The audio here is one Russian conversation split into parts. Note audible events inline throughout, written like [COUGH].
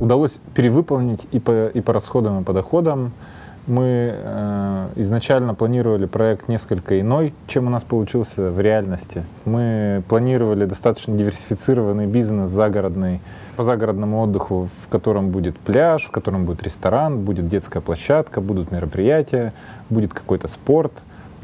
удалось перевыполнить и по, и по расходам, и по доходам. Мы э, изначально планировали проект несколько иной, чем у нас получился в реальности. Мы планировали достаточно диверсифицированный бизнес загородный, по загородному отдыху, в котором будет пляж, в котором будет ресторан, будет детская площадка, будут мероприятия, будет какой-то спорт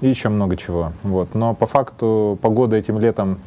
и еще много чего. Вот. Но по факту погода этим летом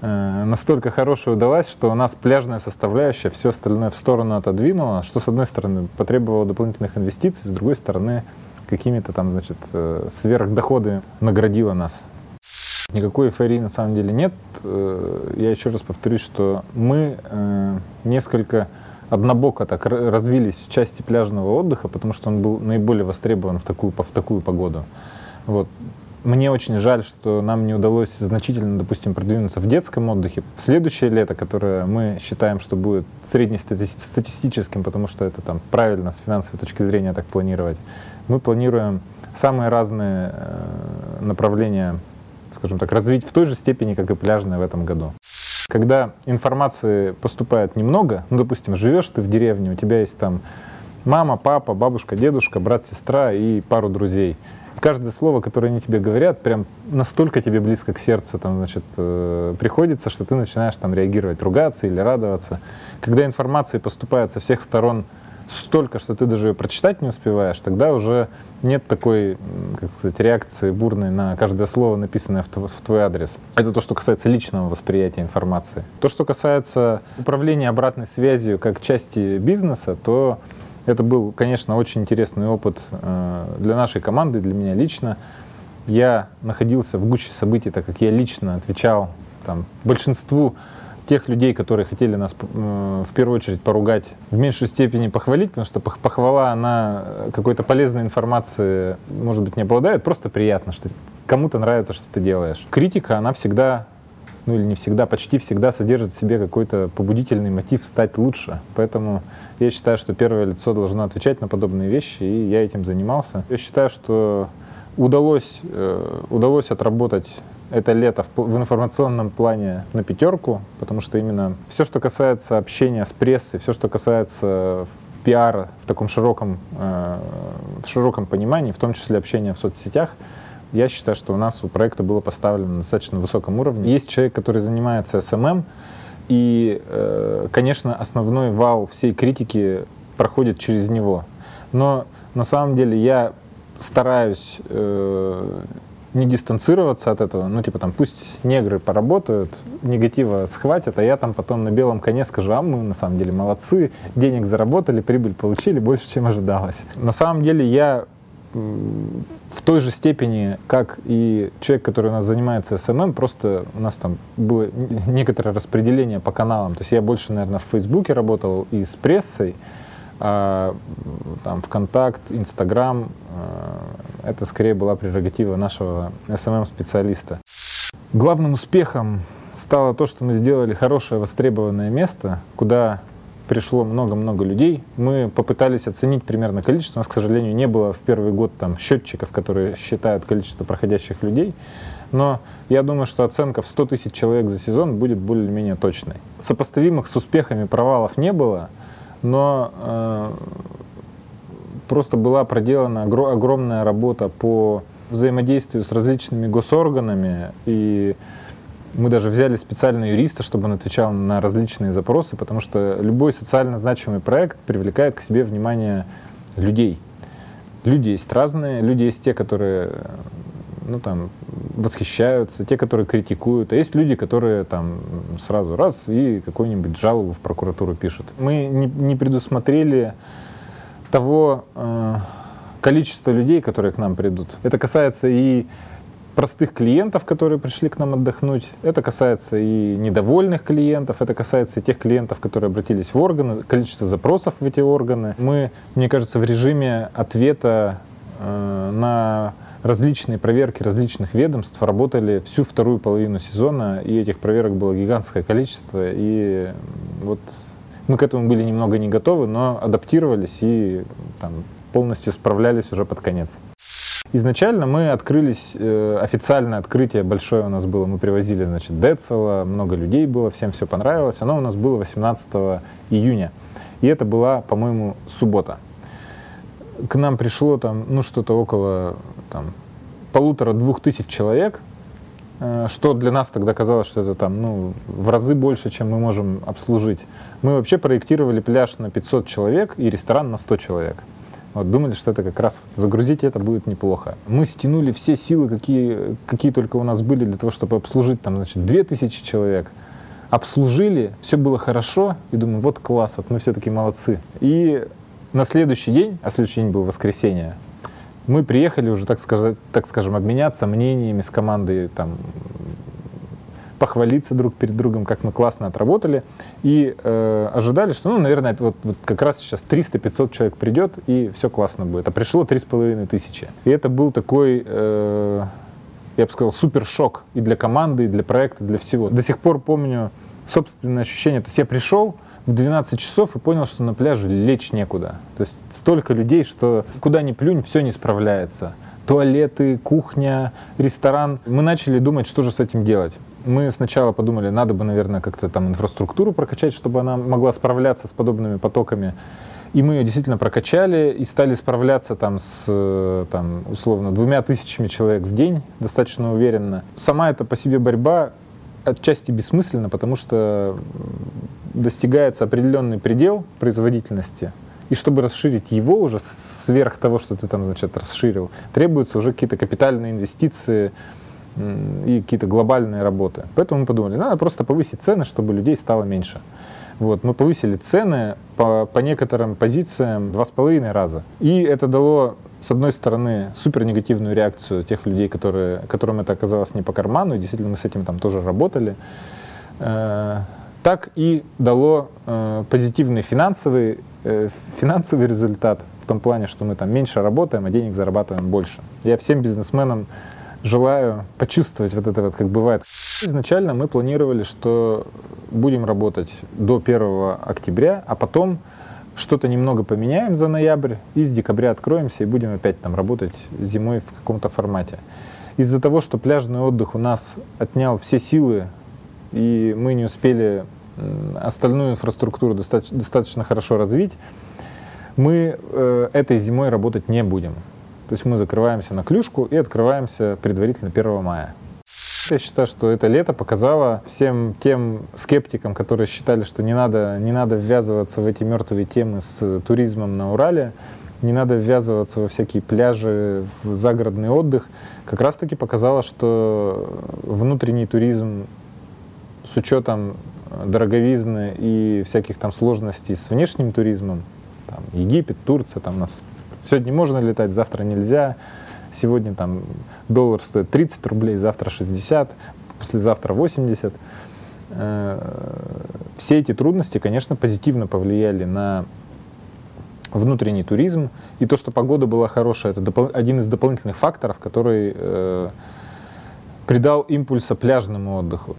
настолько хорошая удалась, что у нас пляжная составляющая все остальное в сторону отодвинула, что с одной стороны потребовало дополнительных инвестиций, с другой стороны какими-то там, значит, э, сверхдоходы наградила нас. Никакой эйфории на самом деле нет. Э, я еще раз повторюсь, что мы несколько однобоко так развились в части пляжного отдыха, потому что он был наиболее востребован в такую, в такую погоду. Вот. Мне очень жаль, что нам не удалось значительно, допустим, продвинуться в детском отдыхе. В следующее лето, которое мы считаем, что будет среднестатистическим, потому что это там правильно с финансовой точки зрения так планировать, мы планируем самые разные э, направления, скажем так, развить в той же степени, как и пляжное в этом году. Когда информации поступает немного, ну, допустим, живешь ты в деревне, у тебя есть там мама, папа, бабушка, дедушка, брат, сестра и пару друзей – каждое слово, которое они тебе говорят, прям настолько тебе близко к сердцу там, значит, э, приходится, что ты начинаешь там реагировать, ругаться или радоваться. Когда информация поступает со всех сторон столько, что ты даже ее прочитать не успеваешь, тогда уже нет такой, как сказать, реакции бурной на каждое слово, написанное в в твой адрес. Это то, что касается личного восприятия информации. То, что касается управления обратной связью как части бизнеса, то это был, конечно, очень интересный опыт э, для нашей команды, для меня лично. Я находился в гуще событий, так как я лично отвечал там, большинству тех людей, которые хотели нас э, в первую очередь поругать, в меньшей степени похвалить, потому что похвала, она какой-то полезной информации, может быть, не обладает, просто приятно, что кому-то нравится, что ты делаешь. Критика, она всегда ну или не всегда, почти всегда содержит в себе какой-то побудительный мотив стать лучше. Поэтому я считаю, что первое лицо должно отвечать на подобные вещи, и я этим занимался. Я считаю, что удалось, э, удалось отработать это лето в, информационном плане на пятерку, потому что именно все, что касается общения с прессой, все, что касается пиара в таком широком, э, в широком понимании, в том числе общения в соцсетях, я считаю, что у нас у проекта было поставлено на достаточно высоком уровне. Есть человек, который занимается SMM, и, э, конечно, основной вал всей критики проходит через него. Но на самом деле я стараюсь э, не дистанцироваться от этого, ну, типа там, пусть негры поработают, негатива схватят, а я там потом на белом коне скажу, а мы на самом деле молодцы, денег заработали, прибыль получили больше, чем ожидалось. На самом деле я в той же степени, как и человек, который у нас занимается SMM, просто у нас там было некоторое распределение по каналам. То есть я больше, наверное, в Фейсбуке работал и с прессой, а там ВКонтакт, Инстаграм, э, это скорее была прерогатива нашего SMM-специалиста. Главным успехом стало то, что мы сделали хорошее востребованное место, куда пришло много-много людей. Мы попытались оценить примерно количество. У нас, к сожалению, не было в первый год там счетчиков, которые считают количество проходящих людей. Но я думаю, что оценка в 100 тысяч человек за сезон будет более-менее точной. Сопоставимых с успехами провалов не было, но э, просто была проделана огр- огромная работа по взаимодействию с различными госорганами и мы даже взяли специального юриста, чтобы он отвечал на различные запросы, потому что любой социально значимый проект привлекает к себе внимание людей. Люди есть разные, люди есть те, которые ну, там, восхищаются, те, которые критикуют, а есть люди, которые там сразу раз и какую-нибудь жалобу в прокуратуру пишут. Мы не, не предусмотрели того э, количества людей, которые к нам придут. Это касается и простых клиентов, которые пришли к нам отдохнуть. Это касается и недовольных клиентов, это касается и тех клиентов, которые обратились в органы, количество запросов в эти органы. Мы, мне кажется, в режиме ответа э, на различные проверки различных ведомств работали всю вторую половину сезона, и этих проверок было гигантское количество, и вот мы к этому были немного не готовы, но адаптировались и там, полностью справлялись уже под конец. Изначально мы открылись, э, официальное открытие большое у нас было, мы привозили, значит, Децела, много людей было, всем все понравилось. Оно у нас было 18 июня. И это была, по-моему, суббота. К нам пришло там, ну, что-то около там, полутора-двух тысяч человек, э, что для нас тогда казалось, что это там, ну, в разы больше, чем мы можем обслужить. Мы вообще проектировали пляж на 500 человек и ресторан на 100 человек. Вот, думали, что это как раз загрузить это будет неплохо. Мы стянули все силы, какие, какие только у нас были для того, чтобы обслужить там, значит, 2000 человек. Обслужили, все было хорошо, и думаю, вот класс, вот мы все-таки молодцы. И на следующий день, а следующий день был воскресенье, мы приехали уже, так, сказать, так скажем, обменяться мнениями с командой, там, похвалиться друг перед другом, как мы классно отработали. И э, ожидали, что, ну, наверное, вот, вот как раз сейчас 300-500 человек придет, и все классно будет. А пришло 3,5 тысячи. И это был такой... Э, я бы сказал, супер шок и для команды, и для проекта, для всего. До сих пор помню собственное ощущение. То есть я пришел, в 12 часов и понял, что на пляже лечь некуда. То есть столько людей, что куда ни плюнь, все не справляется. Туалеты, кухня, ресторан. Мы начали думать, что же с этим делать. Мы сначала подумали, надо бы, наверное, как-то там инфраструктуру прокачать, чтобы она могла справляться с подобными потоками. И мы ее действительно прокачали и стали справляться там с, там, условно, двумя тысячами человек в день достаточно уверенно. Сама эта по себе борьба отчасти бессмысленна, потому что достигается определенный предел производительности, и чтобы расширить его уже сверх того, что ты там, значит, расширил, требуются уже какие-то капитальные инвестиции и какие-то глобальные работы. Поэтому мы подумали, надо просто повысить цены, чтобы людей стало меньше. Вот, мы повысили цены по, по некоторым позициям два с половиной раза. И это дало, с одной стороны, супер негативную реакцию тех людей, которые, которым это оказалось не по карману, и действительно мы с этим там тоже работали. Э, так и дало э, позитивный финансовый, э, финансовый результат в том плане, что мы там меньше работаем, а денег зарабатываем больше. Я всем бизнесменам желаю почувствовать вот это вот, как бывает. Изначально мы планировали, что будем работать до 1 октября, а потом что-то немного поменяем за ноябрь, и с декабря откроемся и будем опять там работать зимой в каком-то формате. Из-за того, что пляжный отдых у нас отнял все силы и мы не успели остальную инфраструктуру достаточно, хорошо развить, мы э, этой зимой работать не будем. То есть мы закрываемся на клюшку и открываемся предварительно 1 мая. Я считаю, что это лето показало всем тем скептикам, которые считали, что не надо, не надо ввязываться в эти мертвые темы с туризмом на Урале, не надо ввязываться во всякие пляжи, в загородный отдых, как раз-таки показало, что внутренний туризм с учетом дороговизны и всяких там сложностей с внешним туризмом, там, Египет, Турция, там нас сегодня можно летать, завтра нельзя, сегодня там доллар стоит 30 рублей, завтра 60, послезавтра 80. Э, все эти трудности, конечно, позитивно повлияли на внутренний туризм. И то, что погода была хорошая, это один из дополнительных факторов, который э, придал импульса пляжному отдоху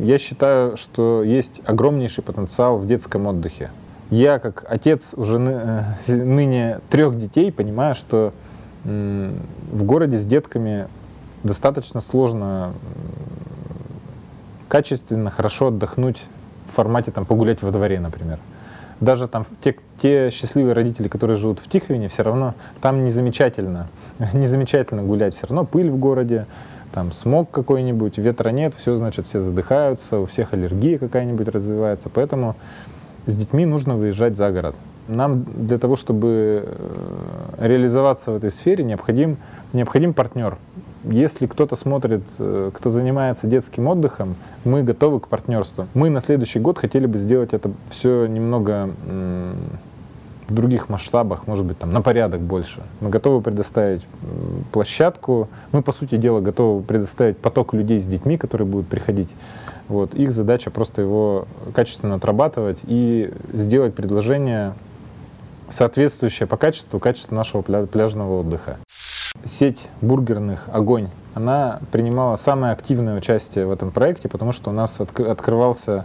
я считаю, что есть огромнейший потенциал в детском отдыхе. Я, как отец уже э, [LAUGHS] ныне трех детей, понимаю, что в городе с детками достаточно сложно качественно, хорошо отдохнуть в формате там, погулять во дворе, например. Даже там те, те счастливые родители, которые живут в Тихвине, все равно там не замечательно, [LAUGHS] не замечательно гулять, все равно пыль в городе, там смог какой-нибудь, ветра нет, все, значит, все задыхаются, у всех аллергия какая-нибудь развивается, поэтому с детьми нужно выезжать за город. Нам для того, чтобы э, реализоваться в этой сфере, необходим, необходим партнер. Если кто-то смотрит, э, кто занимается детским отдыхом, мы готовы к партнерству. Мы на следующий год хотели бы сделать это все немного в других масштабах, может быть, там, на порядок больше. Мы готовы предоставить площадку. Мы, по сути дела, готовы предоставить поток людей с детьми, которые будут приходить. Вот. Их задача просто его качественно отрабатывать и сделать предложение, соответствующее по качеству качеству нашего пляжного отдыха. Сеть бургерных «Огонь» она принимала самое активное участие в этом проекте, потому что у нас открывался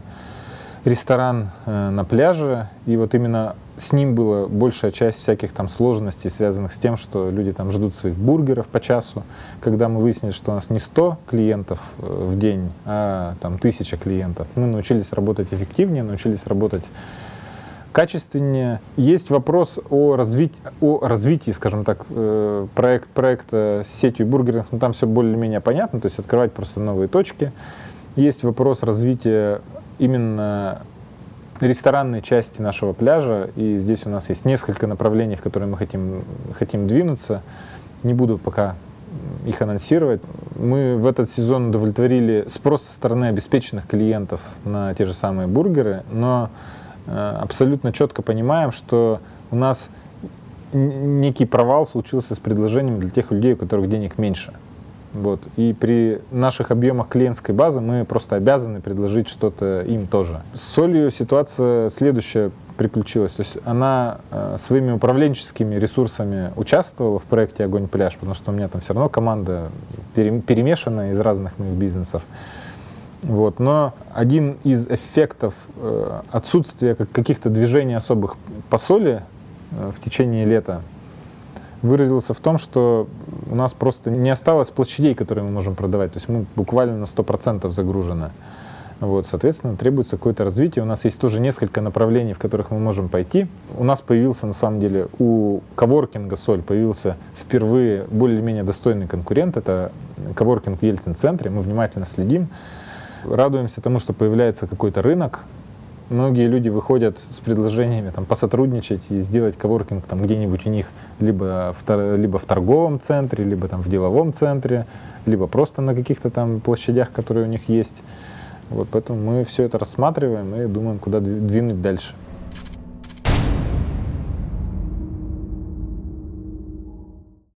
ресторан э, на пляже, и вот именно с ним была большая часть всяких там сложностей, связанных с тем, что люди там ждут своих бургеров по часу. Когда мы выяснили, что у нас не 100 клиентов э, в день, а там тысяча клиентов, мы научились работать эффективнее, научились работать качественнее. Есть вопрос о, развитии, о развитии, скажем так, э, проект, проекта с сетью бургеров, но там все более-менее понятно, то есть открывать просто новые точки. Есть вопрос развития именно ресторанной части нашего пляжа, и здесь у нас есть несколько направлений, в которые мы хотим, хотим двинуться. Не буду пока их анонсировать. Мы в этот сезон удовлетворили спрос со стороны обеспеченных клиентов на те же самые бургеры, но э, абсолютно четко понимаем, что у нас некий провал случился с предложением для тех людей, у которых денег меньше. Вот. И при наших объемах клиентской базы мы просто обязаны предложить что-то им тоже. С солью ситуация следующая приключилась. То есть она э, своими управленческими ресурсами участвовала в проекте «Огонь пляж», потому что у меня там все равно команда пере, перемешана из разных моих бизнесов. Вот. Но один из эффектов э, отсутствия каких-то движений особых по соли э, в течение лета выразился в том, что у нас просто не осталось площадей, которые мы можем продавать. То есть мы буквально на 100% загружены. Вот, соответственно, требуется какое-то развитие. У нас есть тоже несколько направлений, в которых мы можем пойти. У нас появился, на самом деле, у коворкинга «Соль» появился впервые более-менее достойный конкурент. Это коворкинг в Ельцин-центре. Мы внимательно следим. Радуемся тому, что появляется какой-то рынок, многие люди выходят с предложениями там, посотрудничать и сделать коворкинг там, где-нибудь у них либо в, либо в торговом центре, либо там, в деловом центре, либо просто на каких-то там площадях, которые у них есть. Вот, поэтому мы все это рассматриваем и думаем, куда двинуть дальше.